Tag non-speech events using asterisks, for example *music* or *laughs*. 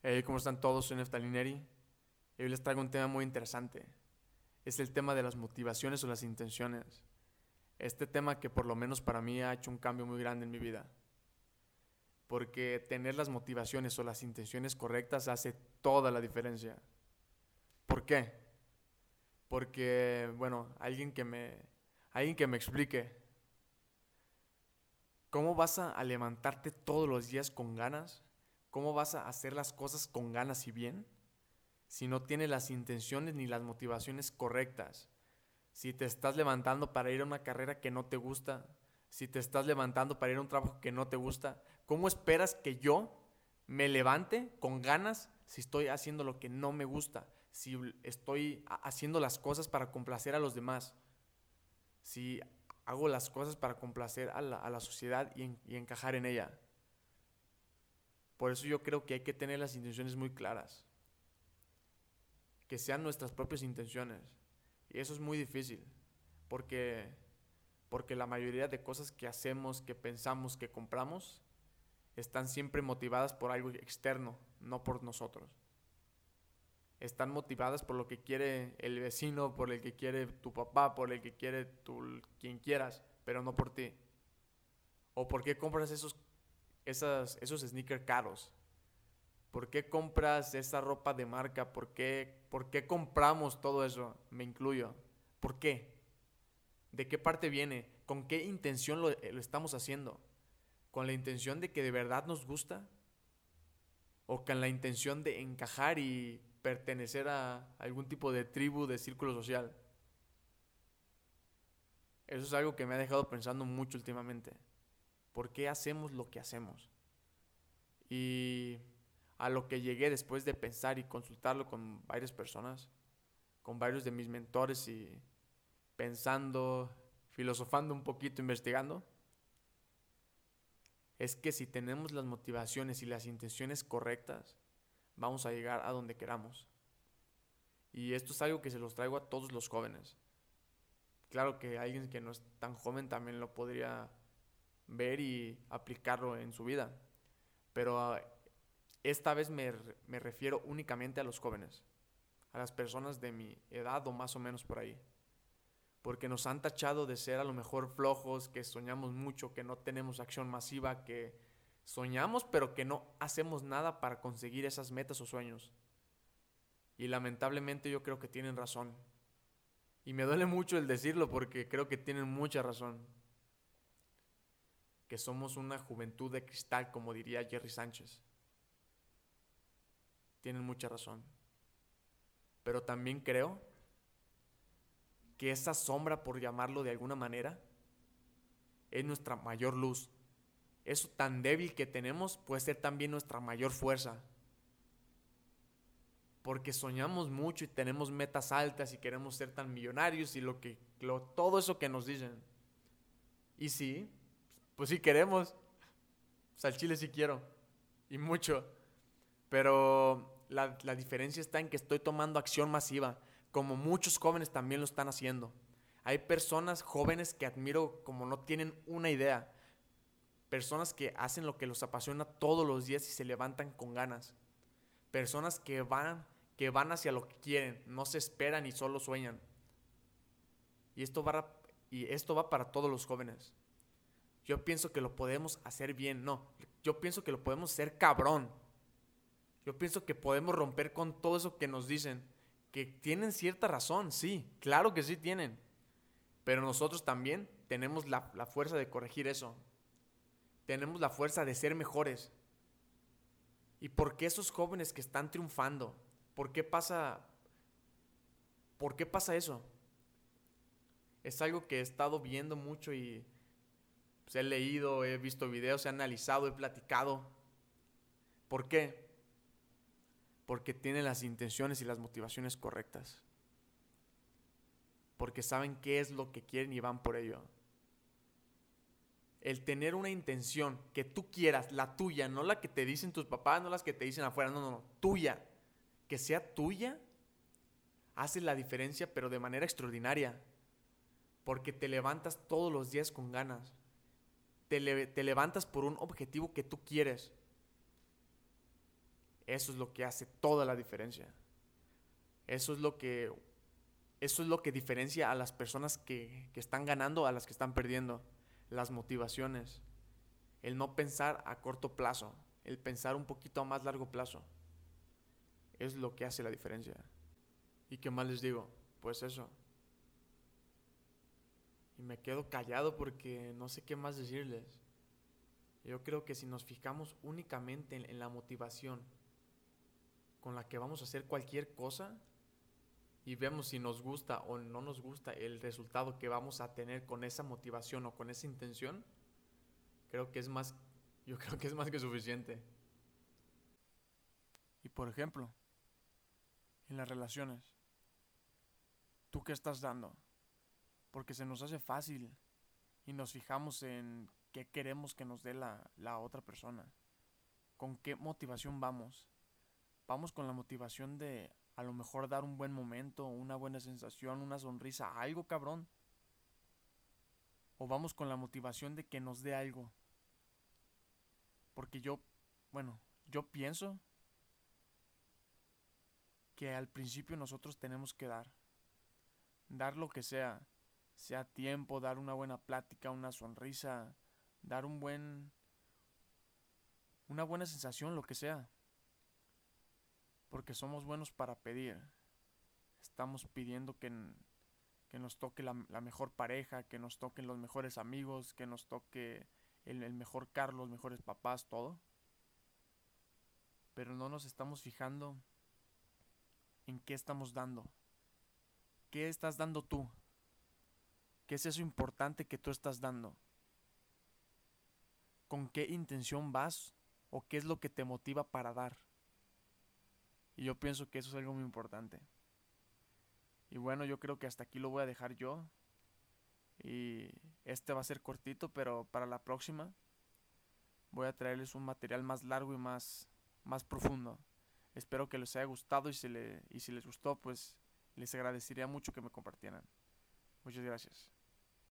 Hey, ¿cómo están todos? Soy Neftalineri. Y hoy les traigo un tema muy interesante. Es el tema de las motivaciones o las intenciones. Este tema que por lo menos para mí ha hecho un cambio muy grande en mi vida. Porque tener las motivaciones o las intenciones correctas hace toda la diferencia. ¿Por qué? Porque, bueno, alguien que me, alguien que me explique. ¿Cómo vas a, a levantarte todos los días con ganas? ¿Cómo vas a hacer las cosas con ganas y bien? Si no tienes las intenciones ni las motivaciones correctas. Si te estás levantando para ir a una carrera que no te gusta, si te estás levantando para ir a un trabajo que no te gusta, ¿cómo esperas que yo me levante con ganas si estoy haciendo lo que no me gusta? Si estoy haciendo las cosas para complacer a los demás. Si hago las cosas para complacer a la, sociedad y encajar en ella. Por eso yo creo que hay que tener las intenciones muy claras. Que sean nuestras propias intenciones. Y eso es muy difícil. Porque, porque la mayoría de cosas que hacemos, que pensamos, que compramos, están siempre motivadas por algo externo, no por nosotros. Están motivadas por lo que quiere el vecino, por el que quiere tu papá, por el que quiere tu, quien quieras, pero no por ti. ¿O por qué compras esos esas, esos sneakers caros? ¿Por qué compras esa ropa de marca? ¿Por qué, ¿Por qué compramos todo eso? Me incluyo. ¿Por qué? ¿De qué parte viene? ¿Con qué intención lo, lo estamos haciendo? ¿Con la intención de que de verdad nos gusta? ¿O con la intención de encajar y pertenecer a algún tipo de tribu, de círculo social? Eso es algo que me ha dejado pensando mucho últimamente. ¿Por qué hacemos lo que hacemos? Y a lo que llegué después de pensar y consultarlo con varias personas, con varios de mis mentores y pensando, filosofando un poquito, investigando, es que si tenemos las motivaciones y las intenciones correctas, vamos a llegar a donde queramos. Y esto es algo que se los traigo a todos los jóvenes. Claro que alguien que no es tan joven también lo podría ver y aplicarlo en su vida. Pero uh, esta vez me, me, refiero únicamente a los jóvenes, a las personas de mi edad o más o menos por ahí. Porque nos han tachado de ser a lo mejor flojos, que soñamos mucho, que no tenemos acción masiva, que soñamos pero que no hacemos nada para conseguir esas metas o sueños. Y lamentablemente yo creo que tienen razón. Y me duele mucho el decirlo porque creo que tienen mucha razón que somos una juventud de cristal, como diría Jerry Sánchez. Tienen mucha razón. Pero también creo que esa sombra, por llamarlo de alguna manera, es nuestra mayor luz. Eso tan débil que tenemos puede ser también nuestra mayor fuerza. Porque soñamos mucho y tenemos metas altas y queremos ser tan millonarios y lo que lo, todo eso que nos dicen. Y sí, pues sí queremos. Sea, el chile sí quiero. Y mucho. Pero la, la, diferencia está en que estoy tomando acción masiva, como muchos jóvenes también lo están haciendo. Hay personas jóvenes que admiro como no tienen una idea. Personas que hacen lo que los apasiona todos los días y se levantan con ganas. Personas que van, que van hacia lo que quieren, no se esperan y solo sueñan. Y esto va, y esto va para todos los jóvenes yo pienso que lo podemos hacer bien. No, yo pienso que lo podemos hacer cabrón. Yo pienso que podemos romper con todo eso que nos dicen. Que tienen cierta razón, sí, claro que sí tienen. Pero nosotros también tenemos la, la fuerza de corregir eso. Tenemos la fuerza de ser mejores. ¿Y por qué esos jóvenes que están triunfando? ¿Por qué pasa, por qué pasa eso? Es algo que he estado viendo mucho y pues, he leído, he visto videos, he analizado, he platicado. ¿Por qué? Porque tienen las intenciones y las motivaciones correctas. Porque saben qué es lo que quieren y van por ello. El tener una intención que tú quieras, la tuya, no la que te dicen tus papás, no las que te dicen afuera, no, no, no, tuya, que sea tuya, hace la diferencia, pero de manera extraordinaria. Porque te levantas todos los días con ganas te, le, te levantas por un objetivo que tú quieres. Eso es lo que hace toda la diferencia. Eso es lo que, eso es lo que diferencia a las personas que, que están ganando a las que están perdiendo. Las motivaciones. El no pensar a corto plazo. El pensar un poquito a más largo plazo. Es lo que hace la diferencia. ¿Y qué más les digo? Pues eso. Y me quedo callado porque no sé qué más decirles. Yo creo que si nos fijamos únicamente en, la motivación con la que vamos a hacer cualquier cosa, y vemos si nos gusta o no nos gusta el resultado que vamos a tener con esa motivación o con esa intención, creo que es más, *laughs* yo creo que es más que suficiente. Y por ejemplo, en las relaciones, ¿tú qué estás dando? Porque se nos hace fácil y nos fijamos en qué queremos que nos dé la, la otra persona. ¿Con qué motivación vamos? Vamos con la motivación de a lo mejor dar un buen momento, una buena sensación, una sonrisa, algo cabrón. O vamos con la motivación de que nos dé algo. Porque yo, bueno, yo pienso que al principio nosotros tenemos que dar. Dar lo que sea. Sea tiempo, dar una buena plática, una sonrisa, dar un buen... una buena sensación, lo que sea porque somos buenos para pedir. Estamos pidiendo que, que nos toque la, mejor pareja, que nos toquen los mejores amigos, que nos toque el, el mejor carro, los mejores papás, todo. Pero no nos estamos fijando en qué estamos dando. ¿Qué estás dando tú? ¿Qué es eso importante que tú estás dando? ¿Con qué intención vas? ¿O qué es lo que te motiva para dar? Y yo pienso que eso es algo muy importante. Y bueno, yo creo que hasta aquí lo voy a dejar yo. Y este va a ser cortito, pero para la próxima voy a traerles un material más largo y más, más profundo. Espero que les haya gustado y, si y si les gustó, pues les agradecería mucho que me compartieran. Muchas gracias.